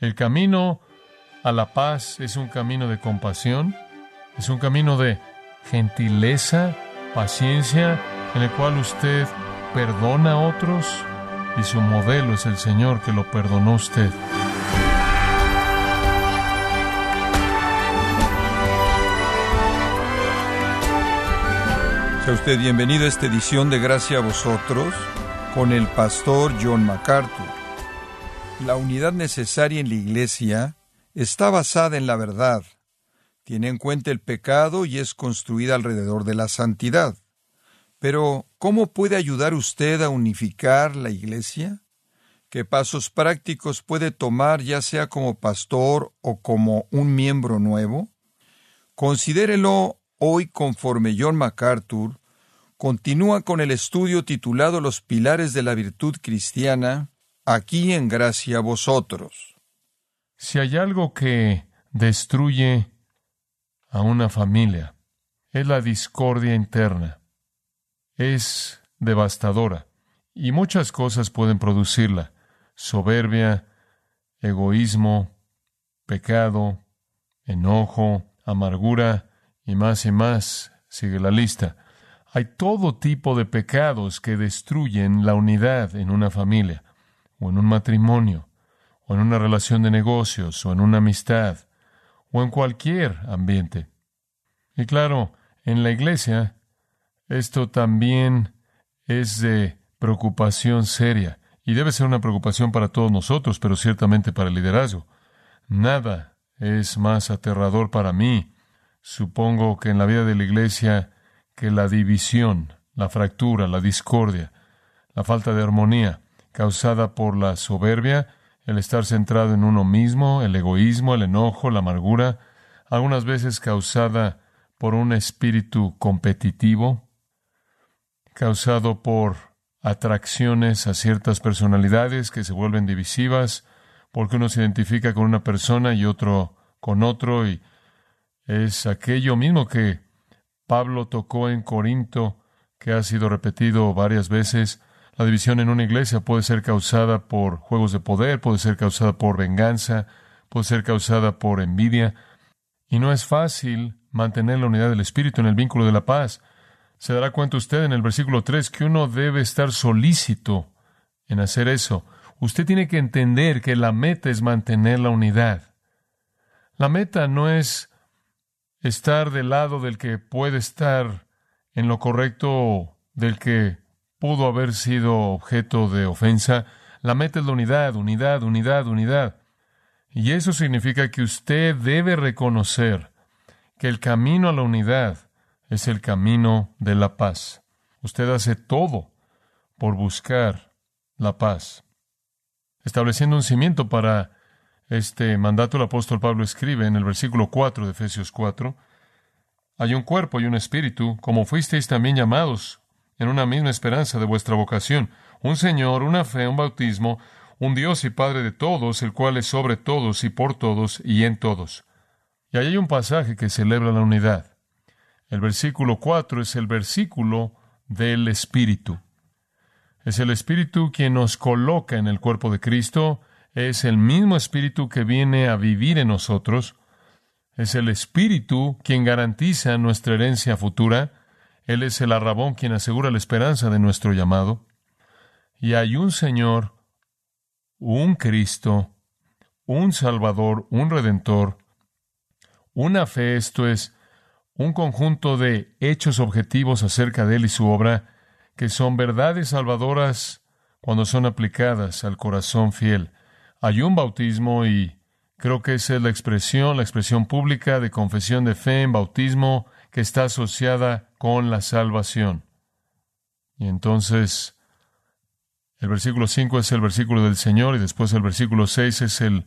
El camino a la paz es un camino de compasión, es un camino de gentileza, paciencia, en el cual usted perdona a otros y su modelo es el Señor que lo perdonó a usted. Sea usted bienvenido a esta edición de Gracia a vosotros con el pastor John MacArthur. La unidad necesaria en la iglesia está basada en la verdad, tiene en cuenta el pecado y es construida alrededor de la santidad. Pero, ¿cómo puede ayudar usted a unificar la iglesia? ¿Qué pasos prácticos puede tomar ya sea como pastor o como un miembro nuevo? Considérelo hoy conforme John MacArthur continúa con el estudio titulado Los pilares de la virtud cristiana, aquí en gracia vosotros. Si hay algo que destruye a una familia, es la discordia interna. Es devastadora y muchas cosas pueden producirla. Soberbia, egoísmo, pecado, enojo, amargura, y más y más sigue la lista. Hay todo tipo de pecados que destruyen la unidad en una familia, o en un matrimonio, o en una relación de negocios, o en una amistad, o en cualquier ambiente. Y claro, en la iglesia, esto también es de preocupación seria, y debe ser una preocupación para todos nosotros, pero ciertamente para el liderazgo. Nada es más aterrador para mí Supongo que en la vida de la iglesia que la división, la fractura, la discordia, la falta de armonía causada por la soberbia, el estar centrado en uno mismo, el egoísmo, el enojo, la amargura, algunas veces causada por un espíritu competitivo, causado por atracciones a ciertas personalidades que se vuelven divisivas, porque uno se identifica con una persona y otro con otro, y es aquello mismo que Pablo tocó en Corinto, que ha sido repetido varias veces. La división en una iglesia puede ser causada por juegos de poder, puede ser causada por venganza, puede ser causada por envidia. Y no es fácil mantener la unidad del Espíritu en el vínculo de la paz. Se dará cuenta usted en el versículo 3 que uno debe estar solícito en hacer eso. Usted tiene que entender que la meta es mantener la unidad. La meta no es estar del lado del que puede estar en lo correcto del que pudo haber sido objeto de ofensa. La meta es la unidad, unidad, unidad, unidad. Y eso significa que usted debe reconocer que el camino a la unidad es el camino de la paz. Usted hace todo por buscar la paz, estableciendo un cimiento para este mandato el apóstol Pablo escribe en el versículo 4 de Efesios 4, hay un cuerpo y un espíritu, como fuisteis también llamados, en una misma esperanza de vuestra vocación, un Señor, una fe, un bautismo, un Dios y Padre de todos, el cual es sobre todos y por todos y en todos. Y ahí hay un pasaje que celebra la unidad. El versículo 4 es el versículo del Espíritu. Es el Espíritu quien nos coloca en el cuerpo de Cristo, es el mismo Espíritu que viene a vivir en nosotros. Es el Espíritu quien garantiza nuestra herencia futura. Él es el arrabón quien asegura la esperanza de nuestro llamado. Y hay un Señor, un Cristo, un Salvador, un Redentor, una fe, esto es, un conjunto de hechos objetivos acerca de Él y su obra, que son verdades salvadoras cuando son aplicadas al corazón fiel hay un bautismo y creo que esa es la expresión, la expresión pública de confesión de fe en bautismo que está asociada con la salvación. Y entonces el versículo 5 es el versículo del Señor y después el versículo 6 es el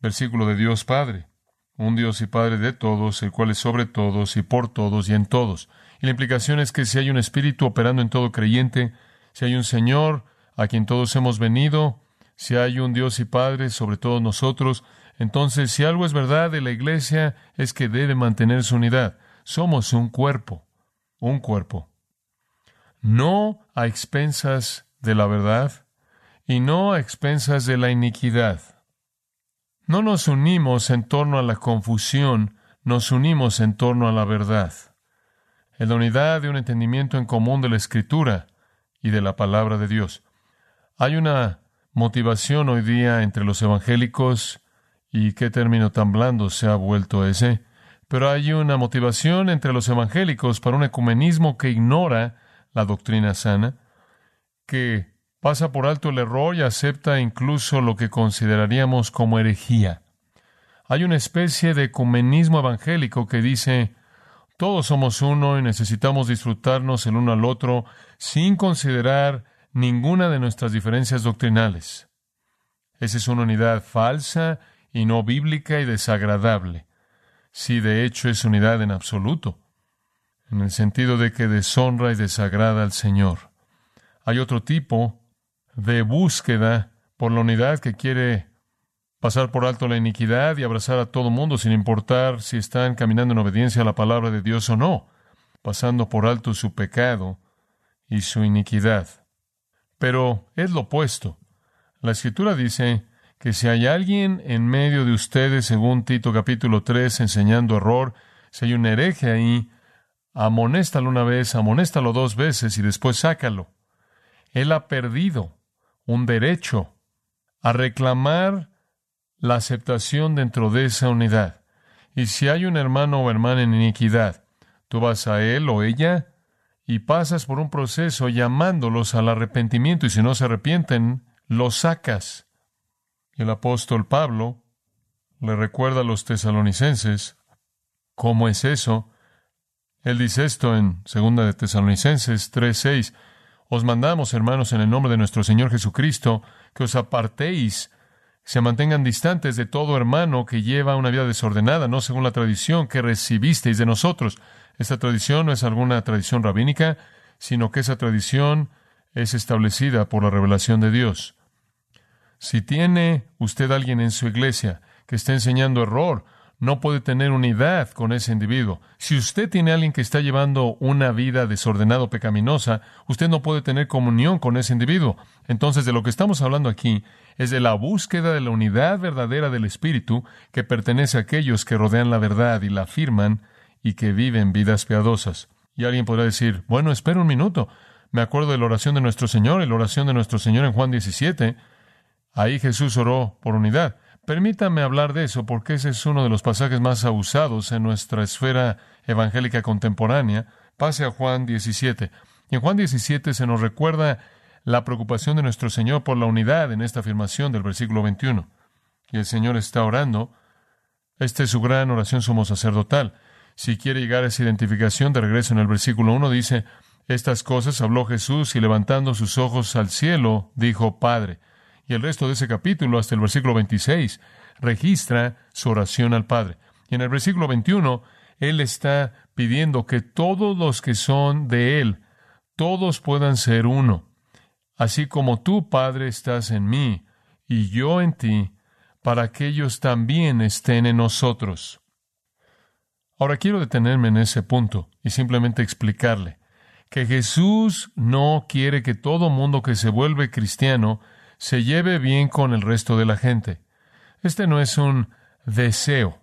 versículo de Dios Padre, un Dios y Padre de todos, el cual es sobre todos y por todos y en todos. Y la implicación es que si hay un Espíritu operando en todo creyente, si hay un Señor a quien todos hemos venido, si hay un Dios y Padre sobre todos nosotros, entonces si algo es verdad de la Iglesia es que debe mantener su unidad. Somos un cuerpo, un cuerpo. No a expensas de la verdad y no a expensas de la iniquidad. No nos unimos en torno a la confusión, nos unimos en torno a la verdad, en la unidad de un entendimiento en común de la Escritura y de la palabra de Dios. Hay una motivación hoy día entre los evangélicos, y qué término tan blando se ha vuelto ese, pero hay una motivación entre los evangélicos para un ecumenismo que ignora la doctrina sana, que pasa por alto el error y acepta incluso lo que consideraríamos como herejía. Hay una especie de ecumenismo evangélico que dice, todos somos uno y necesitamos disfrutarnos el uno al otro sin considerar ninguna de nuestras diferencias doctrinales. Esa es una unidad falsa y no bíblica y desagradable. Si de hecho es unidad en absoluto, en el sentido de que deshonra y desagrada al Señor. Hay otro tipo de búsqueda por la unidad que quiere pasar por alto la iniquidad y abrazar a todo mundo sin importar si están caminando en obediencia a la palabra de Dios o no, pasando por alto su pecado y su iniquidad. Pero es lo opuesto. La escritura dice que si hay alguien en medio de ustedes, según Tito capítulo 3, enseñando error, si hay un hereje ahí, amonéstalo una vez, amonéstalo dos veces y después sácalo. Él ha perdido un derecho a reclamar la aceptación dentro de esa unidad. Y si hay un hermano o hermana en iniquidad, tú vas a él o ella y pasas por un proceso llamándolos al arrepentimiento y si no se arrepienten, los sacas. El apóstol Pablo le recuerda a los tesalonicenses cómo es eso. Él dice esto en segunda de Tesalonicenses 3:6. Os mandamos, hermanos, en el nombre de nuestro Señor Jesucristo, que os apartéis se mantengan distantes de todo hermano que lleva una vida desordenada, no según la tradición que recibisteis de nosotros. Esta tradición no es alguna tradición rabínica, sino que esa tradición es establecida por la revelación de Dios. Si tiene usted alguien en su iglesia que está enseñando error no puede tener unidad con ese individuo. Si usted tiene a alguien que está llevando una vida desordenada o pecaminosa, usted no puede tener comunión con ese individuo. Entonces, de lo que estamos hablando aquí es de la búsqueda de la unidad verdadera del Espíritu que pertenece a aquellos que rodean la verdad y la afirman y que viven vidas piadosas. Y alguien podrá decir, bueno, espera un minuto. Me acuerdo de la oración de nuestro Señor, y la oración de nuestro Señor en Juan 17. Ahí Jesús oró por unidad. Permítame hablar de eso porque ese es uno de los pasajes más abusados en nuestra esfera evangélica contemporánea. Pase a Juan 17. Y en Juan 17 se nos recuerda la preocupación de nuestro Señor por la unidad en esta afirmación del versículo 21. Y el Señor está orando. Esta es su gran oración sumo sacerdotal. Si quiere llegar a esa identificación, de regreso en el versículo 1 dice, estas cosas habló Jesús y levantando sus ojos al cielo, dijo, Padre, y el resto de ese capítulo, hasta el versículo 26, registra su oración al Padre. Y en el versículo 21, Él está pidiendo que todos los que son de Él, todos puedan ser uno. Así como tú, Padre, estás en mí y yo en ti, para que ellos también estén en nosotros. Ahora quiero detenerme en ese punto y simplemente explicarle que Jesús no quiere que todo mundo que se vuelve cristiano se lleve bien con el resto de la gente. Este no es un deseo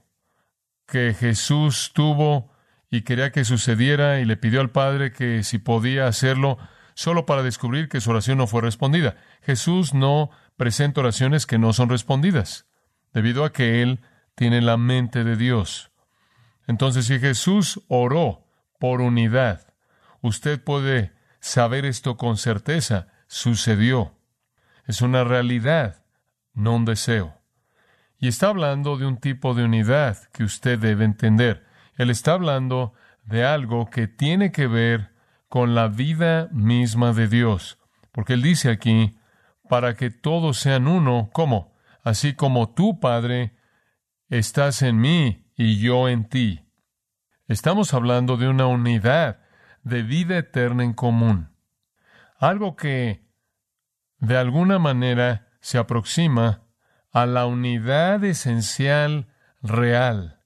que Jesús tuvo y quería que sucediera y le pidió al Padre que si podía hacerlo solo para descubrir que su oración no fue respondida. Jesús no presenta oraciones que no son respondidas, debido a que Él tiene la mente de Dios. Entonces, si Jesús oró por unidad, usted puede saber esto con certeza, sucedió. Es una realidad, no un deseo. Y está hablando de un tipo de unidad que usted debe entender. Él está hablando de algo que tiene que ver con la vida misma de Dios. Porque Él dice aquí, para que todos sean uno, ¿cómo? Así como tú, Padre, estás en mí y yo en ti. Estamos hablando de una unidad de vida eterna en común. Algo que de alguna manera se aproxima a la unidad esencial real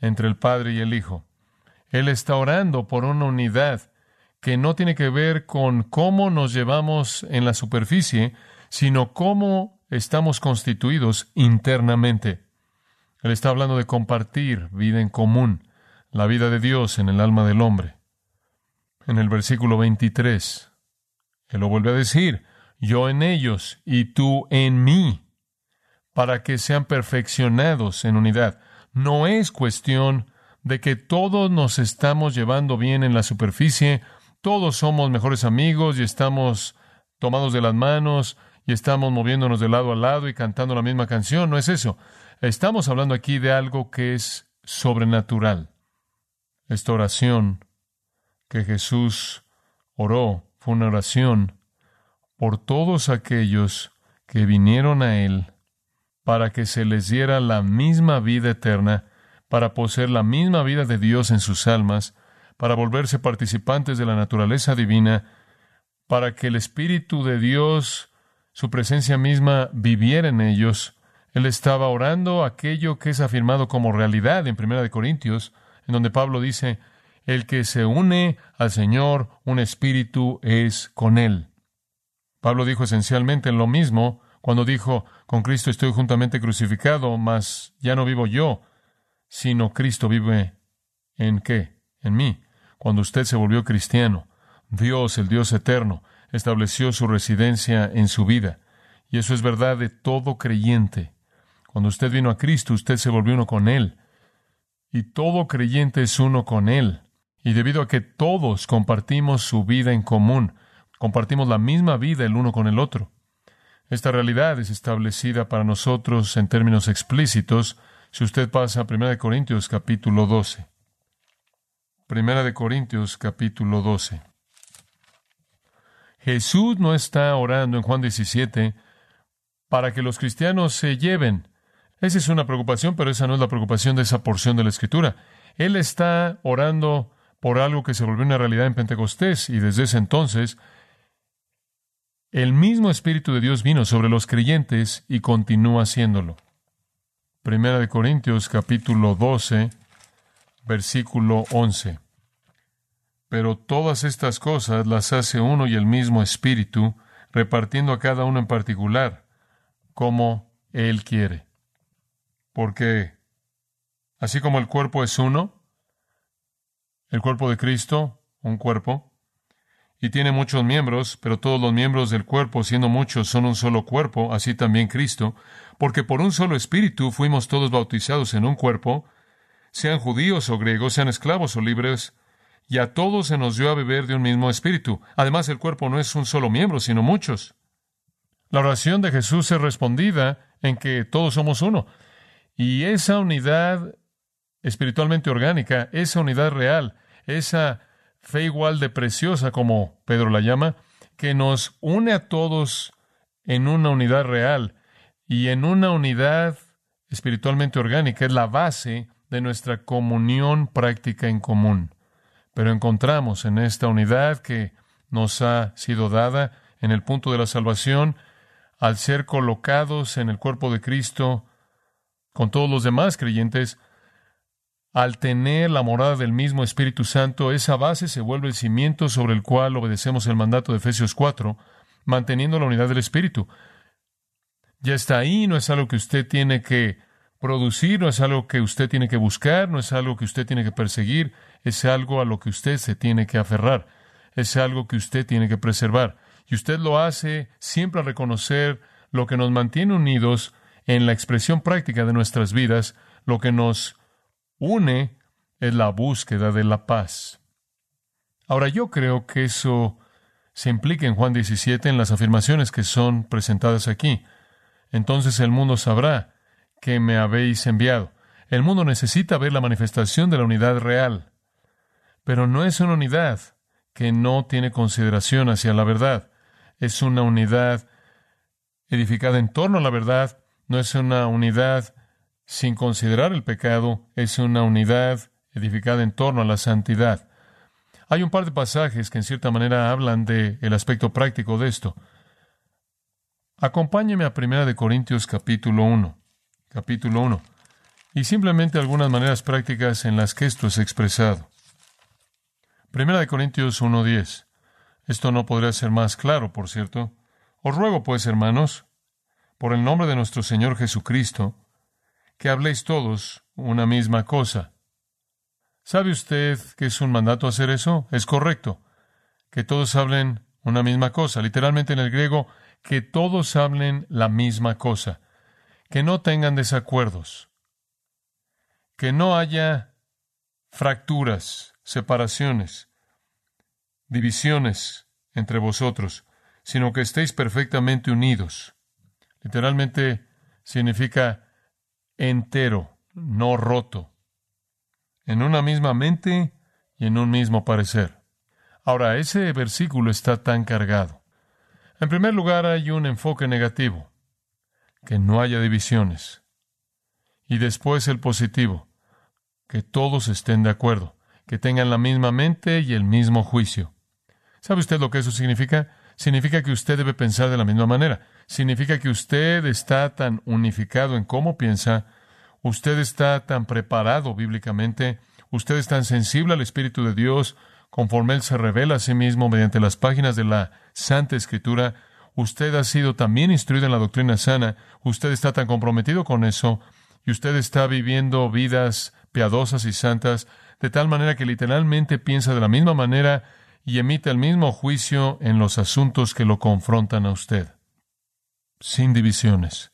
entre el Padre y el Hijo. Él está orando por una unidad que no tiene que ver con cómo nos llevamos en la superficie, sino cómo estamos constituidos internamente. Él está hablando de compartir vida en común, la vida de Dios en el alma del hombre. En el versículo 23, Él lo vuelve a decir, yo en ellos y tú en mí, para que sean perfeccionados en unidad. No es cuestión de que todos nos estamos llevando bien en la superficie, todos somos mejores amigos y estamos tomados de las manos y estamos moviéndonos de lado a lado y cantando la misma canción. No es eso. Estamos hablando aquí de algo que es sobrenatural. Esta oración que Jesús oró fue una oración por todos aquellos que vinieron a Él para que se les diera la misma vida eterna, para poseer la misma vida de Dios en sus almas, para volverse participantes de la naturaleza divina, para que el Espíritu de Dios, su presencia misma, viviera en ellos. Él estaba orando aquello que es afirmado como realidad en Primera de Corintios, en donde Pablo dice, el que se une al Señor, un espíritu es con él. Pablo dijo esencialmente lo mismo cuando dijo, con Cristo estoy juntamente crucificado, mas ya no vivo yo, sino Cristo vive en qué? En mí. Cuando usted se volvió cristiano, Dios, el Dios eterno, estableció su residencia en su vida. Y eso es verdad de todo creyente. Cuando usted vino a Cristo, usted se volvió uno con Él. Y todo creyente es uno con Él. Y debido a que todos compartimos su vida en común, compartimos la misma vida el uno con el otro. Esta realidad es establecida para nosotros en términos explícitos si usted pasa a 1 Corintios capítulo 12. 1 Corintios capítulo 12. Jesús no está orando en Juan 17 para que los cristianos se lleven. Esa es una preocupación, pero esa no es la preocupación de esa porción de la Escritura. Él está orando por algo que se volvió una realidad en Pentecostés y desde ese entonces el mismo Espíritu de Dios vino sobre los creyentes y continúa haciéndolo. Primera de Corintios capítulo 12, versículo 11. Pero todas estas cosas las hace uno y el mismo Espíritu, repartiendo a cada uno en particular, como Él quiere. Porque, así como el cuerpo es uno, el cuerpo de Cristo, un cuerpo, y tiene muchos miembros, pero todos los miembros del cuerpo, siendo muchos, son un solo cuerpo, así también Cristo, porque por un solo espíritu fuimos todos bautizados en un cuerpo, sean judíos o griegos, sean esclavos o libres, y a todos se nos dio a beber de un mismo espíritu. Además, el cuerpo no es un solo miembro, sino muchos. La oración de Jesús es respondida en que todos somos uno. Y esa unidad espiritualmente orgánica, esa unidad real, esa fe igual de preciosa como Pedro la llama, que nos une a todos en una unidad real y en una unidad espiritualmente orgánica. Es la base de nuestra comunión práctica en común. Pero encontramos en esta unidad que nos ha sido dada en el punto de la salvación, al ser colocados en el cuerpo de Cristo con todos los demás creyentes, al tener la morada del mismo Espíritu Santo, esa base se vuelve el cimiento sobre el cual obedecemos el mandato de Efesios 4, manteniendo la unidad del Espíritu. Ya está ahí, no es algo que usted tiene que producir, no es algo que usted tiene que buscar, no es algo que usted tiene que perseguir, es algo a lo que usted se tiene que aferrar, es algo que usted tiene que preservar. Y usted lo hace siempre a reconocer lo que nos mantiene unidos en la expresión práctica de nuestras vidas, lo que nos une es la búsqueda de la paz. Ahora yo creo que eso se implica en Juan 17 en las afirmaciones que son presentadas aquí. Entonces el mundo sabrá que me habéis enviado. El mundo necesita ver la manifestación de la unidad real, pero no es una unidad que no tiene consideración hacia la verdad. Es una unidad edificada en torno a la verdad, no es una unidad sin considerar el pecado, es una unidad edificada en torno a la santidad. Hay un par de pasajes que en cierta manera hablan del el aspecto práctico de esto. Acompáñeme a 1 de Corintios capítulo 1, capítulo 1, y simplemente algunas maneras prácticas en las que esto es expresado. 1 de Corintios 1.10. Esto no podría ser más claro, por cierto. Os ruego, pues, hermanos, por el nombre de nuestro Señor Jesucristo, que habléis todos una misma cosa. ¿Sabe usted que es un mandato hacer eso? Es correcto. Que todos hablen una misma cosa. Literalmente en el griego, que todos hablen la misma cosa. Que no tengan desacuerdos. Que no haya fracturas, separaciones, divisiones entre vosotros, sino que estéis perfectamente unidos. Literalmente significa entero, no roto, en una misma mente y en un mismo parecer. Ahora, ese versículo está tan cargado. En primer lugar, hay un enfoque negativo, que no haya divisiones. Y después el positivo, que todos estén de acuerdo, que tengan la misma mente y el mismo juicio. ¿Sabe usted lo que eso significa? Significa que usted debe pensar de la misma manera. Significa que usted está tan unificado en cómo piensa, usted está tan preparado bíblicamente, usted es tan sensible al Espíritu de Dios, conforme Él se revela a sí mismo mediante las páginas de la Santa Escritura, usted ha sido también instruido en la doctrina sana, usted está tan comprometido con eso, y usted está viviendo vidas piadosas y santas, de tal manera que literalmente piensa de la misma manera y emite el mismo juicio en los asuntos que lo confrontan a usted sin divisiones.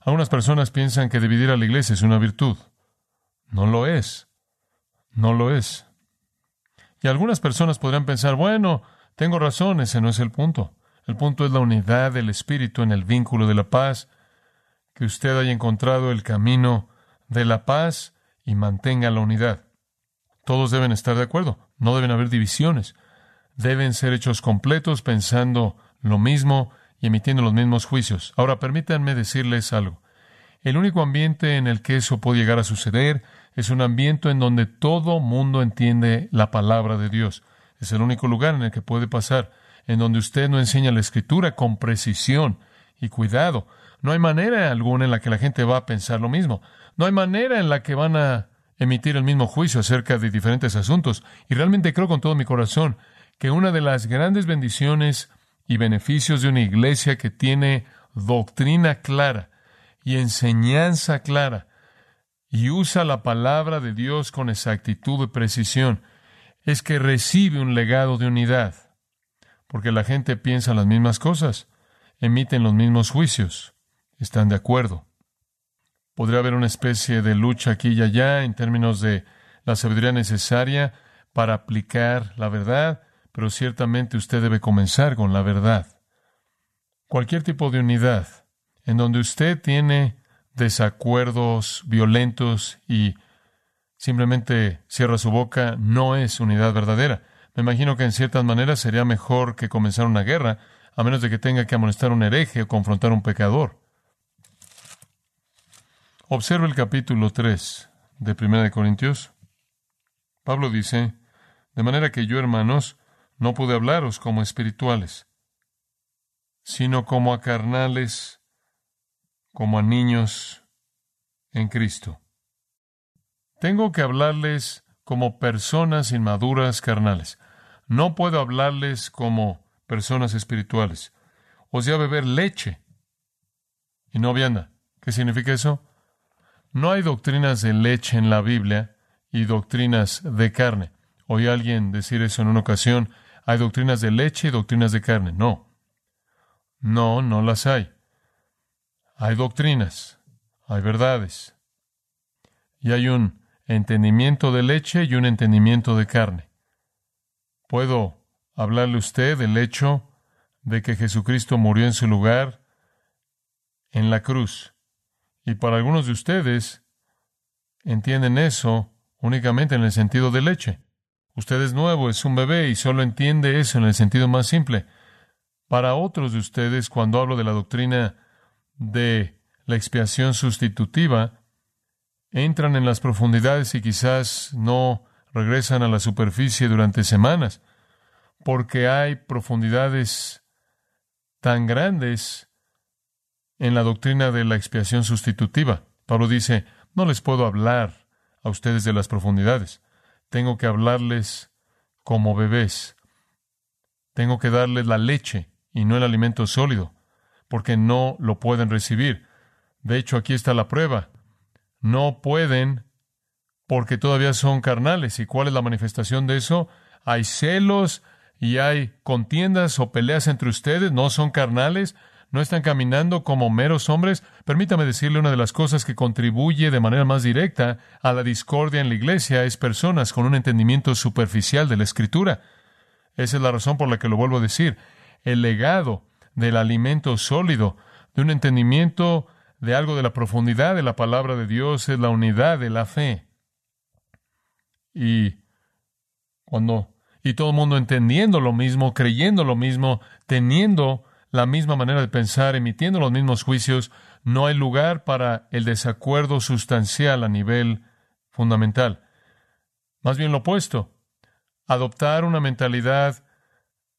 Algunas personas piensan que dividir a la iglesia es una virtud. No lo es. No lo es. Y algunas personas podrían pensar, bueno, tengo razón, ese no es el punto. El punto es la unidad del Espíritu en el vínculo de la paz, que usted haya encontrado el camino de la paz y mantenga la unidad. Todos deben estar de acuerdo, no deben haber divisiones. Deben ser hechos completos pensando lo mismo y emitiendo los mismos juicios. Ahora, permítanme decirles algo. El único ambiente en el que eso puede llegar a suceder es un ambiente en donde todo mundo entiende la palabra de Dios. Es el único lugar en el que puede pasar, en donde usted no enseña la escritura con precisión y cuidado. No hay manera alguna en la que la gente va a pensar lo mismo. No hay manera en la que van a emitir el mismo juicio acerca de diferentes asuntos. Y realmente creo con todo mi corazón que una de las grandes bendiciones y beneficios de una iglesia que tiene doctrina clara y enseñanza clara y usa la palabra de Dios con exactitud y precisión, es que recibe un legado de unidad, porque la gente piensa las mismas cosas, emiten los mismos juicios, están de acuerdo. Podría haber una especie de lucha aquí y allá en términos de la sabiduría necesaria para aplicar la verdad, pero ciertamente usted debe comenzar con la verdad. Cualquier tipo de unidad en donde usted tiene desacuerdos violentos y simplemente cierra su boca, no es unidad verdadera. Me imagino que en ciertas maneras sería mejor que comenzar una guerra, a menos de que tenga que amonestar a un hereje o confrontar a un pecador. Observa el capítulo 3 de 1 de Corintios. Pablo dice, de manera que yo, hermanos, no pude hablaros como espirituales, sino como a carnales, como a niños en Cristo. Tengo que hablarles como personas inmaduras carnales. No puedo hablarles como personas espirituales. O sea, beber leche y no vianda. ¿Qué significa eso? No hay doctrinas de leche en la Biblia y doctrinas de carne. Oí a alguien decir eso en una ocasión hay doctrinas de leche y doctrinas de carne. No. No, no las hay. Hay doctrinas, hay verdades. Y hay un entendimiento de leche y un entendimiento de carne. Puedo hablarle usted del hecho de que Jesucristo murió en su lugar en la cruz. Y para algunos de ustedes entienden eso únicamente en el sentido de leche. Usted es nuevo, es un bebé y solo entiende eso en el sentido más simple. Para otros de ustedes, cuando hablo de la doctrina de la expiación sustitutiva, entran en las profundidades y quizás no regresan a la superficie durante semanas, porque hay profundidades tan grandes en la doctrina de la expiación sustitutiva. Pablo dice, no les puedo hablar a ustedes de las profundidades. Tengo que hablarles como bebés. Tengo que darles la leche y no el alimento sólido, porque no lo pueden recibir. De hecho, aquí está la prueba. no pueden porque todavía son carnales. ¿Y cuál es la manifestación de eso? Hay celos y hay contiendas o peleas entre ustedes, no son carnales, no están caminando como meros hombres. Permítame decirle una de las cosas que contribuye de manera más directa a la discordia en la iglesia es personas con un entendimiento superficial de la escritura. Esa es la razón por la que lo vuelvo a decir. El legado del alimento sólido, de un entendimiento de algo de la profundidad de la palabra de Dios, es la unidad de la fe. Y cuando y todo el mundo entendiendo lo mismo, creyendo lo mismo, teniendo la misma manera de pensar, emitiendo los mismos juicios, no hay lugar para el desacuerdo sustancial a nivel fundamental. Más bien lo opuesto, adoptar una mentalidad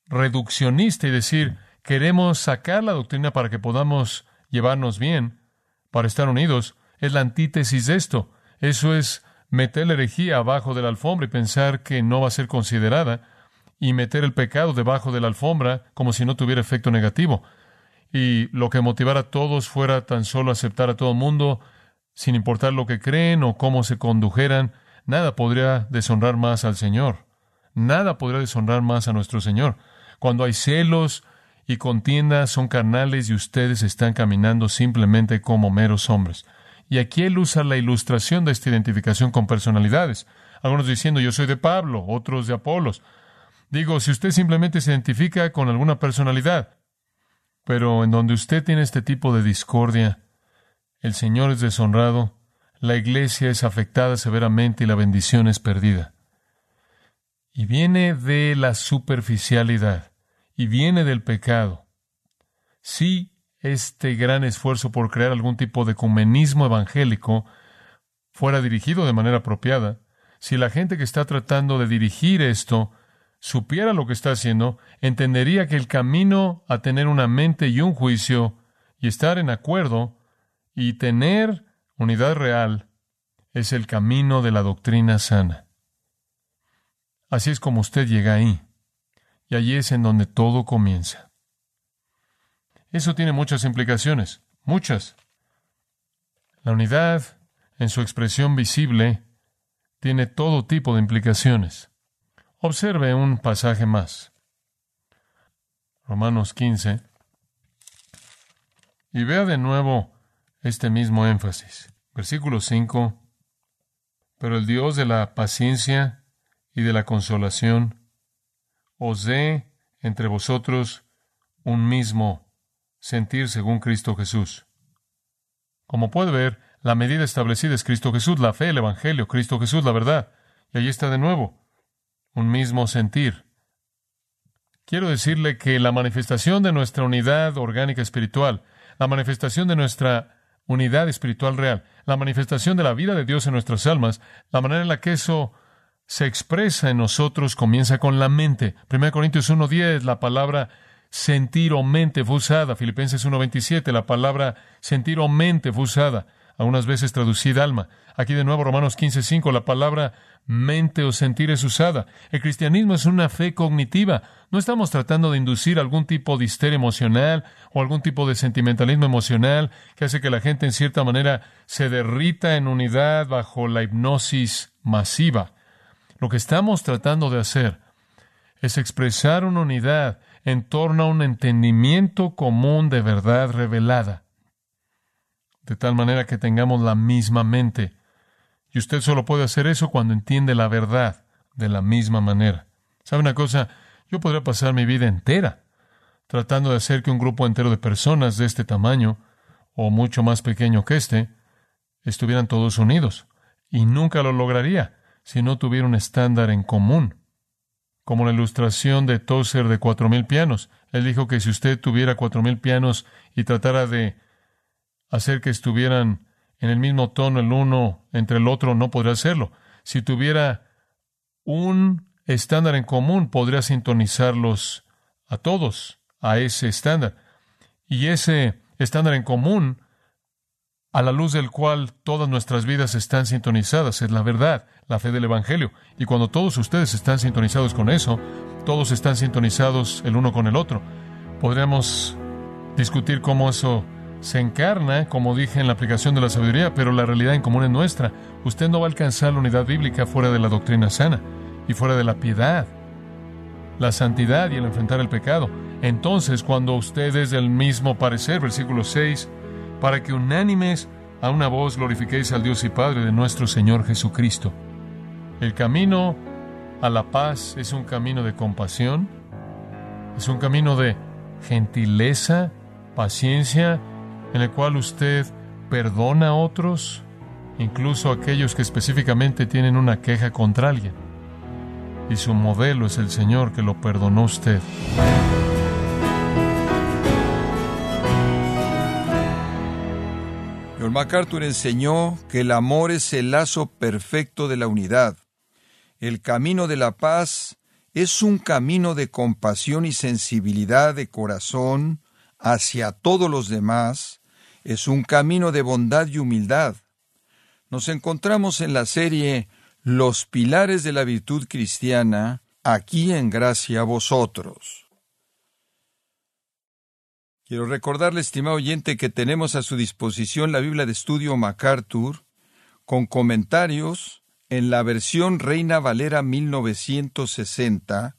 reduccionista y decir, queremos sacar la doctrina para que podamos llevarnos bien, para estar unidos, es la antítesis de esto. Eso es meter la herejía abajo de la alfombra y pensar que no va a ser considerada y meter el pecado debajo de la alfombra como si no tuviera efecto negativo. Y lo que motivara a todos fuera tan solo aceptar a todo mundo, sin importar lo que creen o cómo se condujeran, nada podría deshonrar más al Señor. Nada podría deshonrar más a nuestro Señor. Cuando hay celos y contiendas son carnales y ustedes están caminando simplemente como meros hombres. Y aquí él usa la ilustración de esta identificación con personalidades. Algunos diciendo yo soy de Pablo, otros de Apolos, Digo, si usted simplemente se identifica con alguna personalidad, pero en donde usted tiene este tipo de discordia, el Señor es deshonrado, la iglesia es afectada severamente y la bendición es perdida. Y viene de la superficialidad, y viene del pecado. Si este gran esfuerzo por crear algún tipo de ecumenismo evangélico fuera dirigido de manera apropiada, si la gente que está tratando de dirigir esto supiera lo que está haciendo, entendería que el camino a tener una mente y un juicio y estar en acuerdo y tener unidad real es el camino de la doctrina sana. Así es como usted llega ahí. Y allí es en donde todo comienza. Eso tiene muchas implicaciones, muchas. La unidad, en su expresión visible, tiene todo tipo de implicaciones. Observe un pasaje más. Romanos 15. Y vea de nuevo este mismo énfasis. Versículo 5. Pero el Dios de la paciencia y de la consolación os dé entre vosotros un mismo sentir según Cristo Jesús. Como puede ver, la medida establecida es Cristo Jesús, la fe, el Evangelio, Cristo Jesús, la verdad. Y allí está de nuevo un mismo sentir. Quiero decirle que la manifestación de nuestra unidad orgánica espiritual, la manifestación de nuestra unidad espiritual real, la manifestación de la vida de Dios en nuestras almas, la manera en la que eso se expresa en nosotros comienza con la mente. 1 Corintios 1.10, la palabra sentir o mente fue usada. Filipenses 1.27, la palabra sentir o mente fue usada. Algunas veces traducida alma. Aquí de nuevo Romanos 15.5, la palabra mente o sentir es usada. El cristianismo es una fe cognitiva. No estamos tratando de inducir algún tipo de histeria emocional o algún tipo de sentimentalismo emocional que hace que la gente en cierta manera se derrita en unidad bajo la hipnosis masiva. Lo que estamos tratando de hacer es expresar una unidad en torno a un entendimiento común de verdad revelada, de tal manera que tengamos la misma mente y usted solo puede hacer eso cuando entiende la verdad de la misma manera. ¿Sabe una cosa? Yo podría pasar mi vida entera tratando de hacer que un grupo entero de personas de este tamaño, o mucho más pequeño que este, estuvieran todos unidos. Y nunca lo lograría si no tuviera un estándar en común. Como la ilustración de Tozer de cuatro mil pianos. Él dijo que si usted tuviera cuatro mil pianos y tratara de hacer que estuvieran en el mismo tono el uno entre el otro, no podría hacerlo. Si tuviera un estándar en común, podría sintonizarlos a todos, a ese estándar. Y ese estándar en común, a la luz del cual todas nuestras vidas están sintonizadas, es la verdad, la fe del Evangelio. Y cuando todos ustedes están sintonizados con eso, todos están sintonizados el uno con el otro. Podríamos discutir cómo eso se encarna, como dije en la aplicación de la sabiduría, pero la realidad en común es nuestra. Usted no va a alcanzar la unidad bíblica fuera de la doctrina sana y fuera de la piedad, la santidad y el enfrentar el pecado. Entonces, cuando usted es del mismo parecer, versículo 6, para que unánimes a una voz glorifiquéis al Dios y Padre de nuestro Señor Jesucristo. El camino a la paz es un camino de compasión, es un camino de gentileza, paciencia, en el cual usted perdona a otros, incluso aquellos que específicamente tienen una queja contra alguien. Y su modelo es el Señor que lo perdonó a usted. John MacArthur enseñó que el amor es el lazo perfecto de la unidad. El camino de la paz es un camino de compasión y sensibilidad de corazón hacia todos los demás, es un camino de bondad y humildad. Nos encontramos en la serie Los pilares de la virtud cristiana, aquí en gracia a vosotros. Quiero recordarle, estimado oyente, que tenemos a su disposición la Biblia de Estudio MacArthur, con comentarios en la versión Reina Valera 1960,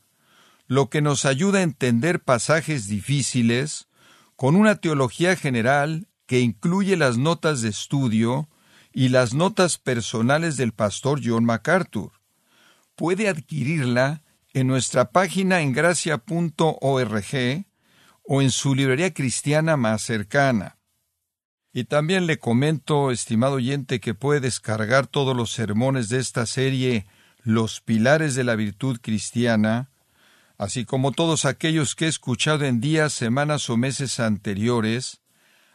lo que nos ayuda a entender pasajes difíciles con una teología general que incluye las notas de estudio y las notas personales del pastor John MacArthur. Puede adquirirla en nuestra página en gracia.org o en su librería cristiana más cercana. Y también le comento, estimado oyente, que puede descargar todos los sermones de esta serie Los Pilares de la Virtud Cristiana, así como todos aquellos que he escuchado en días, semanas o meses anteriores,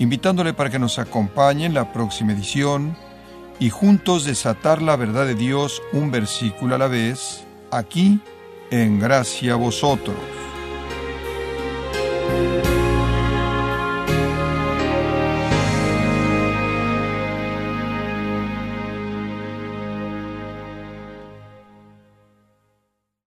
invitándole para que nos acompañe en la próxima edición y juntos desatar la verdad de Dios un versículo a la vez, aquí en gracia vosotros.